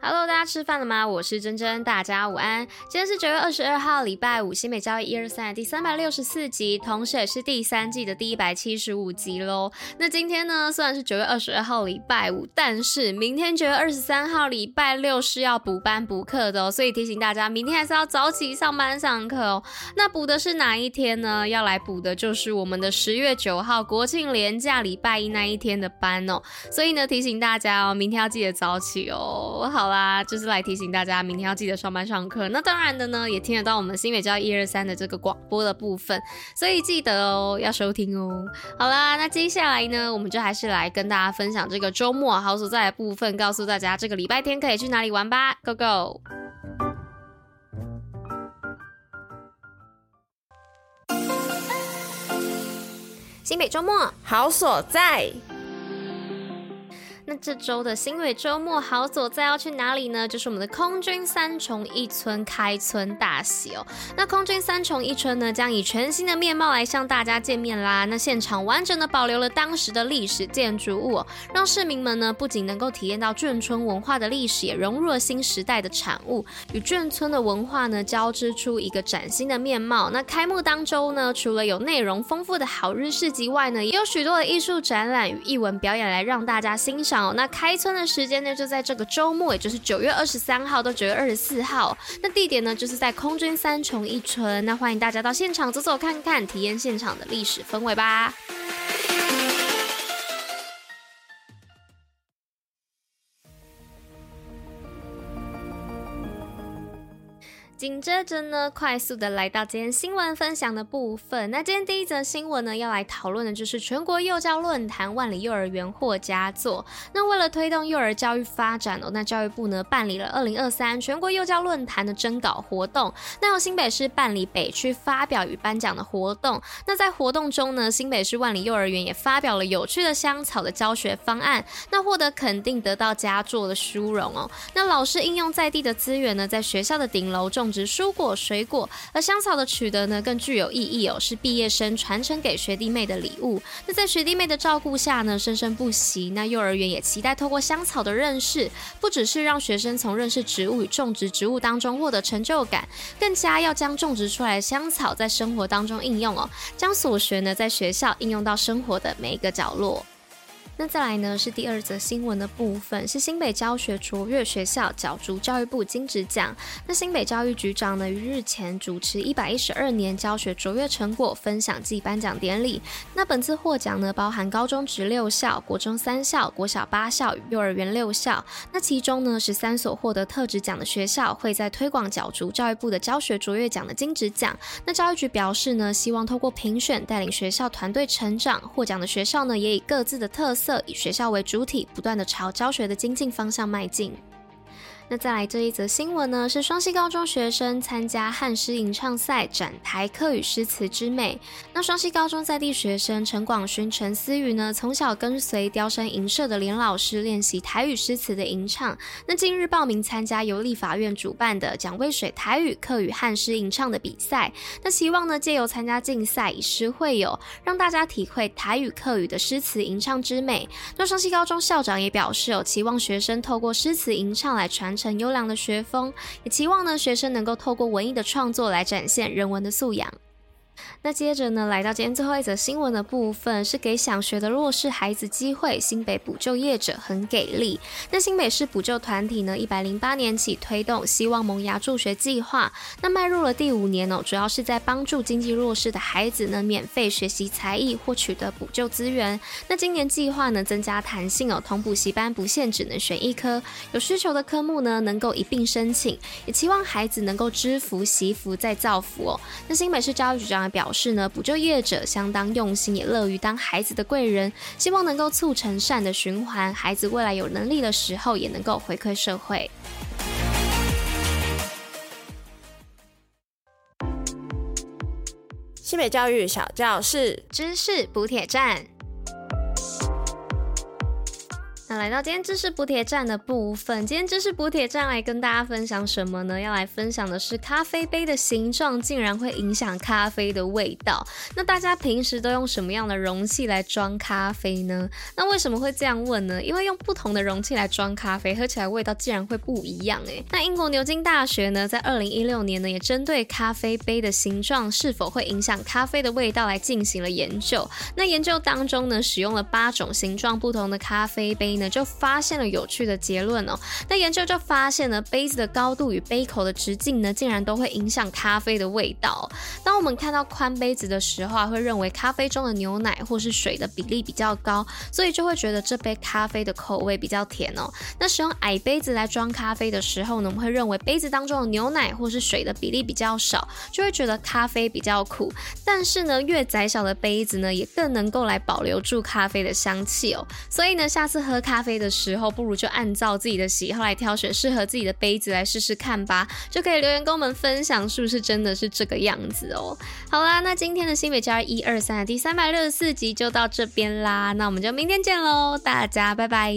Hello，大家吃饭了吗？我是珍珍，大家午安。今天是九月二十二号，礼拜五，新美教育一二三第三百六十四集，同时也是第三季的第一百七十五集喽。那今天呢，虽然是九月二十二号礼拜五，但是明天九月二十三号礼拜六是要补班补课的哦，所以提醒大家，明天还是要早起上班上课哦。那补的是哪一天呢？要来补的就是我们的十月九号国庆连假礼拜一那一天的班哦。所以呢，提醒大家哦，明天要记得早起哦。好啦。就是来提醒大家，明天要记得上班上课。那当然的呢，也听得到我们新北教一二三的这个广播的部分，所以记得哦，要收听哦。好啦，那接下来呢，我们就还是来跟大家分享这个周末好所在的部分，告诉大家这个礼拜天可以去哪里玩吧。Go go！新北周末好所在。那这周的新蕊周末好所在要去哪里呢？就是我们的空军三重一村开村大喜哦。那空军三重一村呢，将以全新的面貌来向大家见面啦。那现场完整的保留了当时的历史建筑物哦，让市民们呢不仅能够体验到眷村文化的历史，也融入了新时代的产物，与眷村的文化呢交织出一个崭新的面貌。那开幕当周呢，除了有内容丰富的好日市集外呢，也有许多的艺术展览与艺文表演来让大家欣赏。那开村的时间呢，就在这个周末，也就是九月二十三号到九月二十四号。那地点呢，就是在空军三重一村。那欢迎大家到现场走走看看，体验现场的历史氛围吧。紧接着呢，快速的来到今天新闻分享的部分。那今天第一则新闻呢，要来讨论的就是全国幼教论坛万里幼儿园获佳作。那为了推动幼儿教育发展哦，那教育部呢办理了二零二三全国幼教论坛的征稿活动。那由新北市办理北区发表与颁奖的活动。那在活动中呢，新北市万里幼儿园也发表了有趣的香草的教学方案，那获得肯定，得到佳作的殊荣哦。那老师应用在地的资源呢，在学校的顶楼种。种植蔬果水果，而香草的取得呢更具有意义哦，是毕业生传承给学弟妹的礼物。那在学弟妹的照顾下呢，生生不息。那幼儿园也期待透过香草的认识，不只是让学生从认识植物与种植植物当中获得成就感，更加要将种植出来的香草在生活当中应用哦，将所学呢在学校应用到生活的每一个角落。那再来呢，是第二则新闻的部分，是新北教学卓越学校角逐教育部金质奖。那新北教育局长呢，于日前主持一百一十二年教学卓越成果分享暨颁奖典礼。那本次获奖呢，包含高中职六校、国中三校、国小八校幼儿园六校。那其中呢，十三所获得特质奖的学校，会在推广角逐教育部的教学卓越奖的金质奖。那教育局表示呢，希望透过评选带领学校团队成长。获奖的学校呢，也以各自的特色。以学校为主体，不断地朝教学的精进方向迈进。那再来这一则新闻呢，是双溪高中学生参加汉诗吟唱赛，展台客语诗词之美。那双溪高中在地学生陈广勋、陈思雨呢，从小跟随雕山吟社的连老师练习台语诗词的吟唱。那近日报名参加由立法院主办的蒋渭水台语客语汉诗吟唱的比赛。那希望呢，借由参加竞赛，以诗会友，让大家体会台语客语的诗词吟唱之美。那双溪高中校长也表示，有期望学生透过诗词吟唱来传。成优良的学风，也期望呢学生能够透过文艺的创作来展现人文的素养。那接着呢，来到今天最后一则新闻的部分，是给想学的弱势孩子机会。新北补救业者很给力。那新北市补救团体呢，一百零八年起推动希望萌芽助学计划，那迈入了第五年哦，主要是在帮助经济弱势的孩子呢，免费学习才艺或取得补救资源。那今年计划呢，增加弹性哦，同补习班不限只能选一科，有需求的科目呢，能够一并申请，也期望孩子能够知福惜福再造福哦。那新北市教育局长表示呢，补救业者相当用心，也乐于当孩子的贵人，希望能够促成善的循环，孩子未来有能力的时候也能够回馈社会。西北教育小教室，知识补铁站。那来到今天知识补铁站的部分，今天知识补铁站来跟大家分享什么呢？要来分享的是咖啡杯的形状竟然会影响咖啡的味道。那大家平时都用什么样的容器来装咖啡呢？那为什么会这样问呢？因为用不同的容器来装咖啡，喝起来味道竟然会不一样诶。那英国牛津大学呢，在二零一六年呢，也针对咖啡杯的形状是否会影响咖啡的味道来进行了研究。那研究当中呢，使用了八种形状不同的咖啡杯。就发现了有趣的结论哦。那研究就发现呢杯子的高度与杯口的直径呢，竟然都会影响咖啡的味道。当我们看到宽杯子的时候啊，会认为咖啡中的牛奶或是水的比例比较高，所以就会觉得这杯咖啡的口味比较甜哦。那使用矮杯子来装咖啡的时候呢，我们会认为杯子当中的牛奶或是水的比例比较少，就会觉得咖啡比较苦。但是呢，越窄小的杯子呢，也更能够来保留住咖啡的香气哦。所以呢，下次喝咖啡的时候，不如就按照自己的喜好来挑选适合自己的杯子来试试看吧，就可以留言跟我们分享是不是真的是这个样子哦。好啦，那今天的新北教育一二三的第三百六十四集就到这边啦，那我们就明天见喽，大家拜拜。